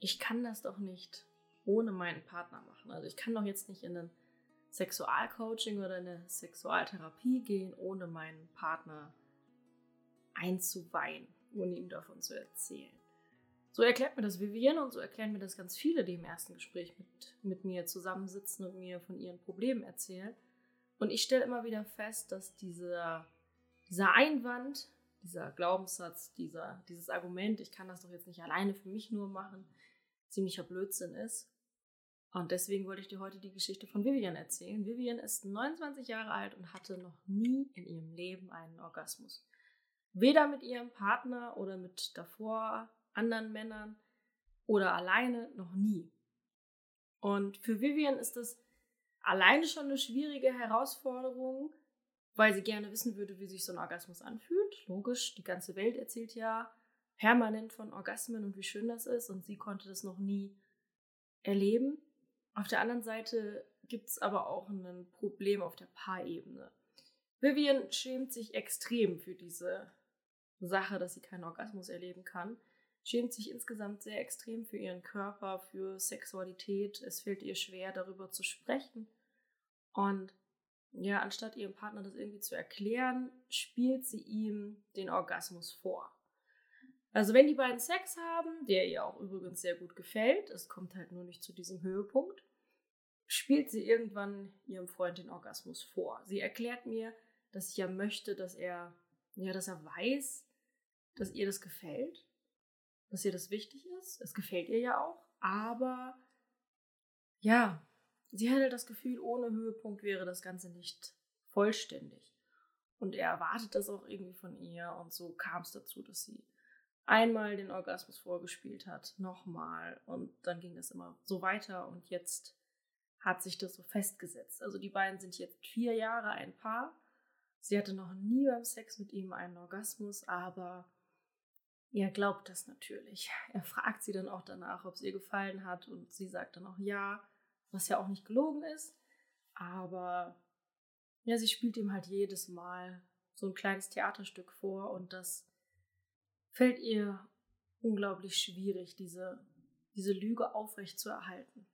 ich kann das doch nicht ohne meinen Partner machen. Also ich kann doch jetzt nicht in ein Sexualcoaching oder in eine Sexualtherapie gehen, ohne meinen Partner einzuweihen, ohne ihm davon zu erzählen. So erklärt mir das Vivienne und so erklären mir das ganz viele, die im ersten Gespräch mit, mit mir zusammensitzen und mir von ihren Problemen erzählen. Und ich stelle immer wieder fest, dass dieser, dieser Einwand, dieser Glaubenssatz, dieser, dieses Argument, ich kann das doch jetzt nicht alleine für mich nur machen, ziemlicher Blödsinn ist. Und deswegen wollte ich dir heute die Geschichte von Vivian erzählen. Vivian ist 29 Jahre alt und hatte noch nie in ihrem Leben einen Orgasmus. Weder mit ihrem Partner oder mit davor anderen Männern oder alleine noch nie. Und für Vivian ist das alleine schon eine schwierige Herausforderung, weil sie gerne wissen würde, wie sich so ein Orgasmus anfühlt. Logisch, die ganze Welt erzählt ja permanent von Orgasmen und wie schön das ist und sie konnte das noch nie erleben. Auf der anderen Seite gibt es aber auch ein Problem auf der Paarebene. Vivian schämt sich extrem für diese Sache, dass sie keinen Orgasmus erleben kann. Schämt sich insgesamt sehr extrem für ihren Körper, für Sexualität. Es fällt ihr schwer, darüber zu sprechen. Und ja, anstatt ihrem Partner das irgendwie zu erklären, spielt sie ihm den Orgasmus vor. Also wenn die beiden Sex haben, der ihr auch übrigens sehr gut gefällt, es kommt halt nur nicht zu diesem Höhepunkt, spielt sie irgendwann ihrem Freund den Orgasmus vor. Sie erklärt mir, dass sie ja möchte, dass er, ja, dass er weiß, dass ihr das gefällt, dass ihr das wichtig ist. Es gefällt ihr ja auch, aber ja, sie hätte das Gefühl, ohne Höhepunkt wäre das Ganze nicht vollständig. Und er erwartet das auch irgendwie von ihr und so kam es dazu, dass sie einmal den Orgasmus vorgespielt hat, nochmal und dann ging das immer so weiter und jetzt hat sich das so festgesetzt. Also die beiden sind jetzt vier Jahre ein Paar. Sie hatte noch nie beim Sex mit ihm einen Orgasmus, aber er glaubt das natürlich. Er fragt sie dann auch danach, ob es ihr gefallen hat und sie sagt dann auch ja, was ja auch nicht gelogen ist. Aber ja, sie spielt ihm halt jedes Mal so ein kleines Theaterstück vor und das fällt ihr unglaublich schwierig, diese, diese Lüge aufrecht zu erhalten.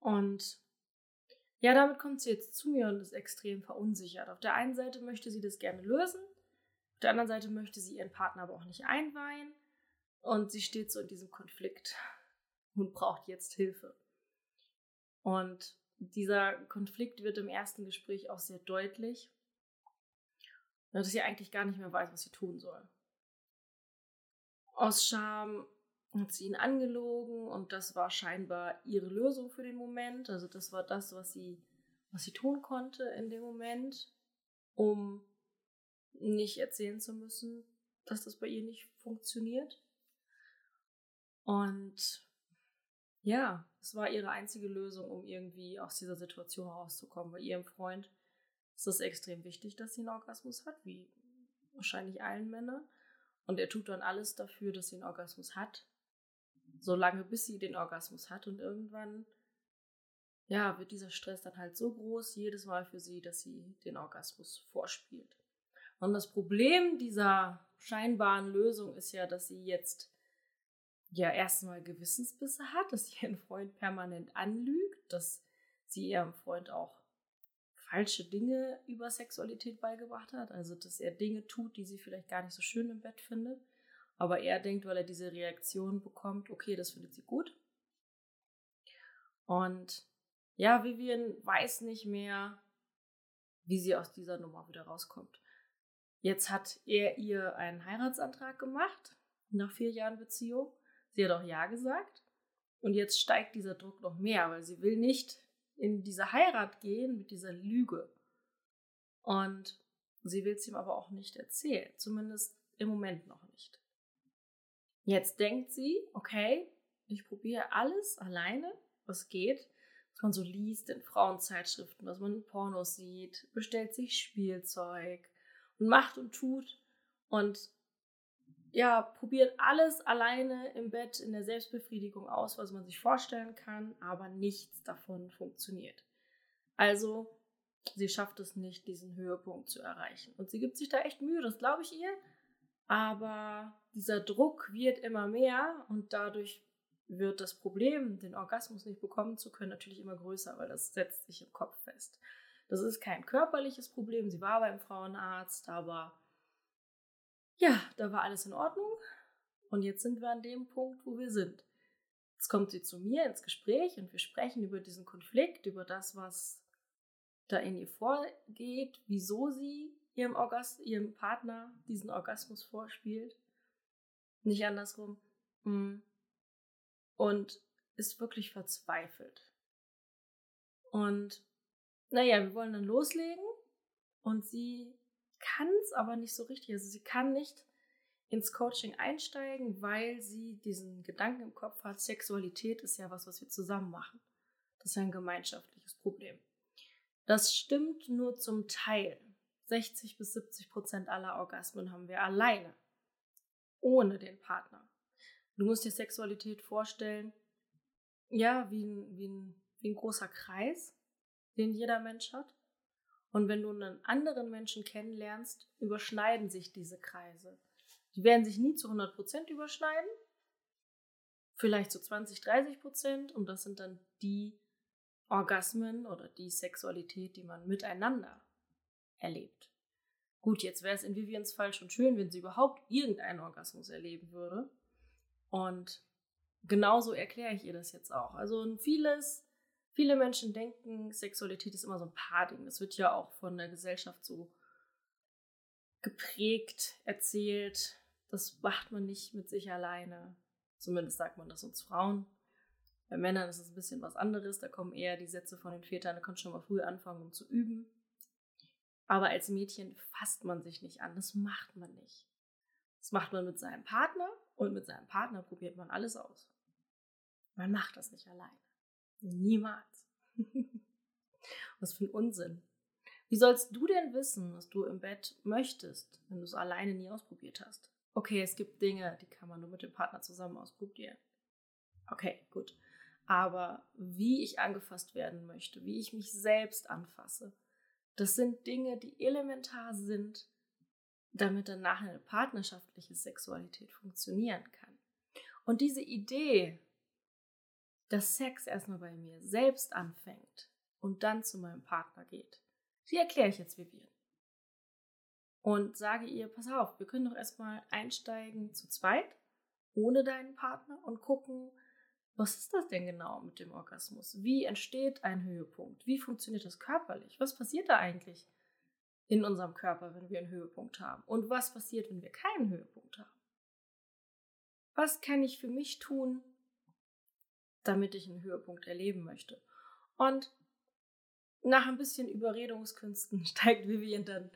Und ja, damit kommt sie jetzt zu mir und ist extrem verunsichert. Auf der einen Seite möchte sie das gerne lösen, auf der anderen Seite möchte sie ihren Partner aber auch nicht einweihen und sie steht so in diesem Konflikt und braucht jetzt Hilfe. Und dieser Konflikt wird im ersten Gespräch auch sehr deutlich, dass sie eigentlich gar nicht mehr weiß, was sie tun soll. Aus Scham hat sie ihn angelogen und das war scheinbar ihre Lösung für den Moment. Also das war das, was sie, was sie tun konnte in dem Moment, um nicht erzählen zu müssen, dass das bei ihr nicht funktioniert. Und ja, es war ihre einzige Lösung, um irgendwie aus dieser Situation rauszukommen. Bei ihrem Freund ist es extrem wichtig, dass sie einen Orgasmus hat, wie wahrscheinlich allen Männern. Und er tut dann alles dafür, dass sie einen Orgasmus hat. So lange, bis sie den Orgasmus hat. Und irgendwann, ja, wird dieser Stress dann halt so groß, jedes Mal für sie, dass sie den Orgasmus vorspielt. Und das Problem dieser scheinbaren Lösung ist ja, dass sie jetzt ja erstmal Gewissensbisse hat, dass sie ihren Freund permanent anlügt, dass sie ihrem Freund auch falsche Dinge über Sexualität beigebracht hat. Also, dass er Dinge tut, die sie vielleicht gar nicht so schön im Bett findet. Aber er denkt, weil er diese Reaktion bekommt, okay, das findet sie gut. Und ja, Vivian weiß nicht mehr, wie sie aus dieser Nummer wieder rauskommt. Jetzt hat er ihr einen Heiratsantrag gemacht, nach vier Jahren Beziehung. Sie hat auch Ja gesagt. Und jetzt steigt dieser Druck noch mehr, weil sie will nicht in diese Heirat gehen mit dieser Lüge. Und sie will es ihm aber auch nicht erzählen, zumindest im Moment noch nicht. Jetzt denkt sie, okay, ich probiere alles alleine, was geht, was man so liest in Frauenzeitschriften, was man in Pornos sieht, bestellt sich Spielzeug und macht und tut und ja, probiert alles alleine im Bett in der Selbstbefriedigung aus, was man sich vorstellen kann, aber nichts davon funktioniert. Also, sie schafft es nicht, diesen Höhepunkt zu erreichen. Und sie gibt sich da echt Mühe, das glaube ich ihr. Aber dieser Druck wird immer mehr und dadurch wird das Problem, den Orgasmus nicht bekommen zu können, natürlich immer größer, weil das setzt sich im Kopf fest. Das ist kein körperliches Problem. Sie war beim Frauenarzt, aber ja, da war alles in Ordnung. Und jetzt sind wir an dem Punkt, wo wir sind. Jetzt kommt sie zu mir ins Gespräch und wir sprechen über diesen Konflikt, über das, was da in ihr vorgeht, wieso sie ihrem, Orgas ihrem Partner diesen Orgasmus vorspielt. Nicht andersrum. Mm. Und ist wirklich verzweifelt. Und naja, wir wollen dann loslegen und sie kann es aber nicht so richtig. Also sie kann nicht ins Coaching einsteigen, weil sie diesen Gedanken im Kopf hat, Sexualität ist ja was, was wir zusammen machen. Das ist ein gemeinschaftliches Problem. Das stimmt nur zum Teil. 60 bis 70 Prozent aller Orgasmen haben wir alleine, ohne den Partner. Du musst dir Sexualität vorstellen, ja, wie ein, wie ein, wie ein großer Kreis, den jeder Mensch hat. Und wenn du einen anderen Menschen kennenlernst, überschneiden sich diese Kreise. Die werden sich nie zu 100 Prozent überschneiden, vielleicht zu 20, 30 Prozent. Und das sind dann die Orgasmen oder die Sexualität, die man miteinander erlebt. Gut, jetzt wäre es in Vivians Fall schon schön, wenn sie überhaupt irgendeinen Orgasmus erleben würde. Und genauso erkläre ich ihr das jetzt auch. Also vieles, viele Menschen denken, Sexualität ist immer so ein Paarding. Das wird ja auch von der Gesellschaft so geprägt, erzählt. Das macht man nicht mit sich alleine. Zumindest sagt man das uns Frauen. Bei Männern ist es ein bisschen was anderes. Da kommen eher die Sätze von den Vätern, da kannst du schon mal früh anfangen, um zu üben. Aber als Mädchen fasst man sich nicht an. Das macht man nicht. Das macht man mit seinem Partner und mit seinem Partner probiert man alles aus. Man macht das nicht alleine. Niemals. was für ein Unsinn. Wie sollst du denn wissen, was du im Bett möchtest, wenn du es alleine nie ausprobiert hast? Okay, es gibt Dinge, die kann man nur mit dem Partner zusammen ausprobieren. Okay, gut. Aber wie ich angefasst werden möchte, wie ich mich selbst anfasse, das sind Dinge, die elementar sind, damit danach eine partnerschaftliche Sexualität funktionieren kann. Und diese Idee, dass Sex erstmal bei mir selbst anfängt und dann zu meinem Partner geht, die erkläre ich jetzt Vivian. Und sage ihr, pass auf, wir können doch erstmal einsteigen zu zweit, ohne deinen Partner und gucken, was ist das denn genau mit dem Orgasmus? Wie entsteht ein Höhepunkt? Wie funktioniert das körperlich? Was passiert da eigentlich in unserem Körper, wenn wir einen Höhepunkt haben? Und was passiert, wenn wir keinen Höhepunkt haben? Was kann ich für mich tun, damit ich einen Höhepunkt erleben möchte? Und nach ein bisschen Überredungskünsten steigt Vivian dann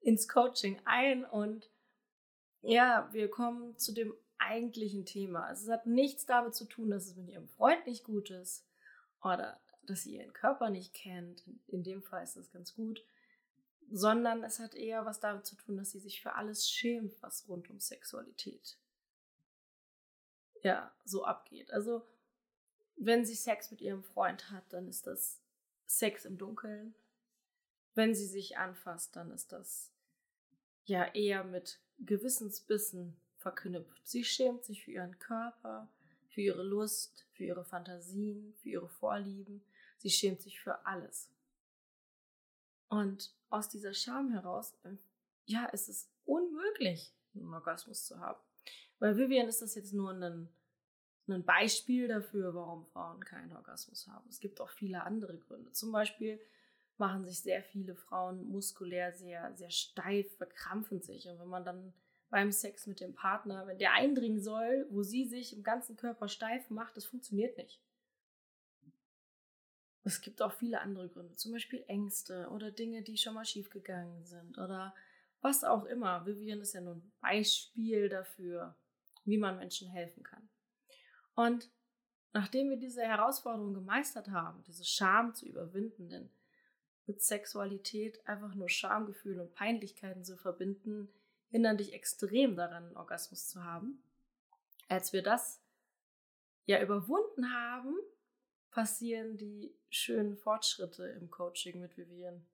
ins Coaching ein und ja, wir kommen zu dem eigentlichen Thema. Also es hat nichts damit zu tun, dass es mit ihrem Freund nicht gut ist oder dass sie ihren Körper nicht kennt. In dem Fall ist das ganz gut. Sondern es hat eher was damit zu tun, dass sie sich für alles schämt, was rund um Sexualität ja so abgeht. Also wenn sie Sex mit ihrem Freund hat, dann ist das Sex im Dunkeln. Wenn sie sich anfasst, dann ist das ja eher mit Gewissensbissen verknüpft. Sie schämt sich für ihren Körper, für ihre Lust, für ihre Fantasien, für ihre Vorlieben. Sie schämt sich für alles. Und aus dieser Scham heraus, ähm, ja, ist es unmöglich, einen Orgasmus zu haben. Bei Vivian ist das jetzt nur ein, ein Beispiel dafür, warum Frauen keinen Orgasmus haben. Es gibt auch viele andere Gründe. Zum Beispiel machen sich sehr viele Frauen muskulär sehr, sehr steif, verkrampfen sich. Und wenn man dann beim Sex mit dem Partner, wenn der eindringen soll, wo sie sich im ganzen Körper steif macht, das funktioniert nicht. Es gibt auch viele andere Gründe, zum Beispiel Ängste oder Dinge, die schon mal schiefgegangen sind oder was auch immer. Vivian ist ja nur ein Beispiel dafür, wie man Menschen helfen kann. Und nachdem wir diese Herausforderung gemeistert haben, diese Scham zu überwinden, denn mit Sexualität einfach nur Schamgefühle und Peinlichkeiten zu verbinden, hindern dich extrem daran, einen Orgasmus zu haben. Als wir das ja überwunden haben, passieren die schönen Fortschritte im Coaching mit Vivian.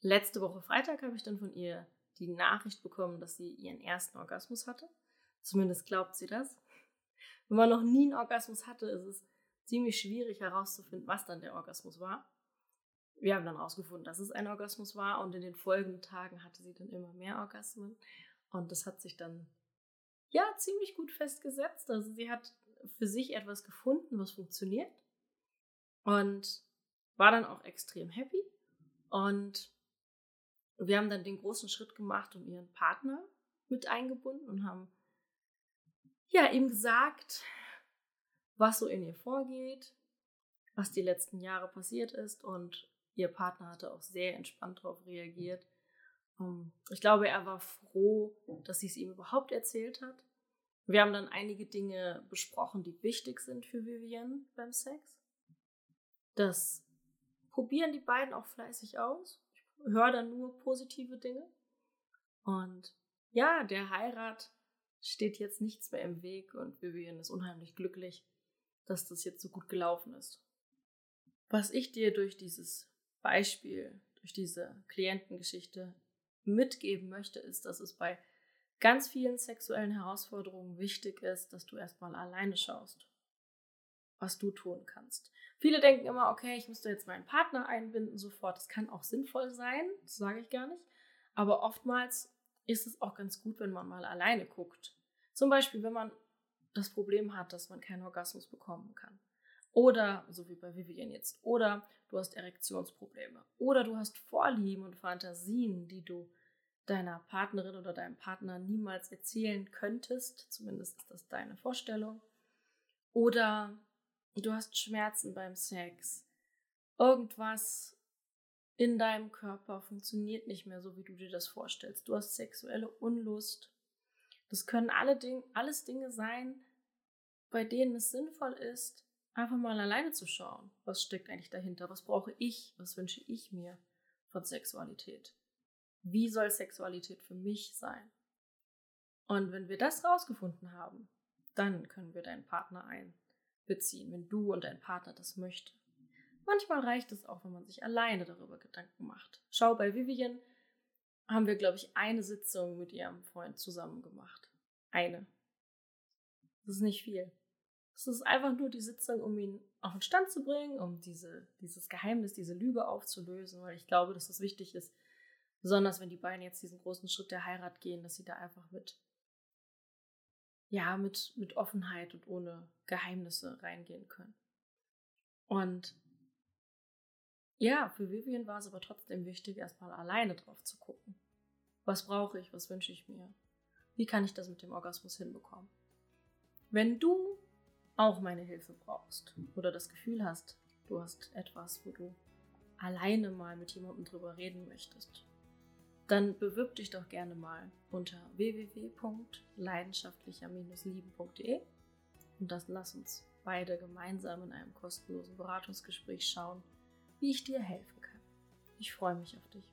Letzte Woche Freitag habe ich dann von ihr die Nachricht bekommen, dass sie ihren ersten Orgasmus hatte. Zumindest glaubt sie das. Wenn man noch nie einen Orgasmus hatte, ist es ziemlich schwierig herauszufinden, was dann der Orgasmus war. Wir haben dann herausgefunden, dass es ein Orgasmus war und in den folgenden Tagen hatte sie dann immer mehr Orgasmen und das hat sich dann ja ziemlich gut festgesetzt. Also sie hat für sich etwas gefunden, was funktioniert und war dann auch extrem happy und wir haben dann den großen Schritt gemacht und ihren Partner mit eingebunden und haben ja ihm gesagt, was so in ihr vorgeht, was die letzten Jahre passiert ist und ihr Partner hatte auch sehr entspannt darauf reagiert. Ähm, ich glaube, er war froh, dass sie es ihm überhaupt erzählt hat. Wir haben dann einige Dinge besprochen, die wichtig sind für Vivienne beim Sex. Das probieren die beiden auch fleißig aus. Ich höre dann nur positive Dinge. Und ja, der Heirat steht jetzt nichts mehr im Weg und Vivian ist unheimlich glücklich, dass das jetzt so gut gelaufen ist. Was ich dir durch dieses Beispiel, durch diese Klientengeschichte mitgeben möchte, ist, dass es bei ganz vielen sexuellen Herausforderungen wichtig ist, dass du erstmal alleine schaust, was du tun kannst. Viele denken immer, okay, ich müsste jetzt meinen Partner einbinden sofort. Das kann auch sinnvoll sein, das sage ich gar nicht. Aber oftmals ist es auch ganz gut, wenn man mal alleine guckt. Zum Beispiel, wenn man das Problem hat, dass man keinen Orgasmus bekommen kann. Oder, so wie bei Vivian jetzt, oder du hast Erektionsprobleme. Oder du hast Vorlieben und Fantasien, die du deiner Partnerin oder deinem Partner niemals erzählen könntest. Zumindest ist das deine Vorstellung. Oder du hast Schmerzen beim Sex. Irgendwas in deinem Körper funktioniert nicht mehr so, wie du dir das vorstellst. Du hast sexuelle Unlust. Das können alle Ding, alles Dinge sein, bei denen es sinnvoll ist, einfach mal alleine zu schauen. Was steckt eigentlich dahinter? Was brauche ich? Was wünsche ich mir von Sexualität? Wie soll Sexualität für mich sein? Und wenn wir das rausgefunden haben, dann können wir deinen Partner einbeziehen, wenn du und dein Partner das möchten. Manchmal reicht es auch, wenn man sich alleine darüber Gedanken macht. Schau, bei Vivian haben wir, glaube ich, eine Sitzung mit ihrem Freund zusammen gemacht. Eine. Das ist nicht viel. Es ist einfach nur die Sitzung, um ihn auf den Stand zu bringen, um diese, dieses Geheimnis, diese Lüge aufzulösen, weil ich glaube, dass das wichtig ist, besonders wenn die beiden jetzt diesen großen Schritt der Heirat gehen, dass sie da einfach mit, ja, mit, mit Offenheit und ohne Geheimnisse reingehen können. Und ja, für Vivian war es aber trotzdem wichtig, erstmal alleine drauf zu gucken. Was brauche ich? Was wünsche ich mir? Wie kann ich das mit dem Orgasmus hinbekommen? Wenn du auch meine Hilfe brauchst oder das Gefühl hast, du hast etwas, wo du alleine mal mit jemandem drüber reden möchtest, dann bewirb dich doch gerne mal unter www.leidenschaftlicher-lieben.de und das lass uns beide gemeinsam in einem kostenlosen Beratungsgespräch schauen, wie ich dir helfen kann. Ich freue mich auf dich.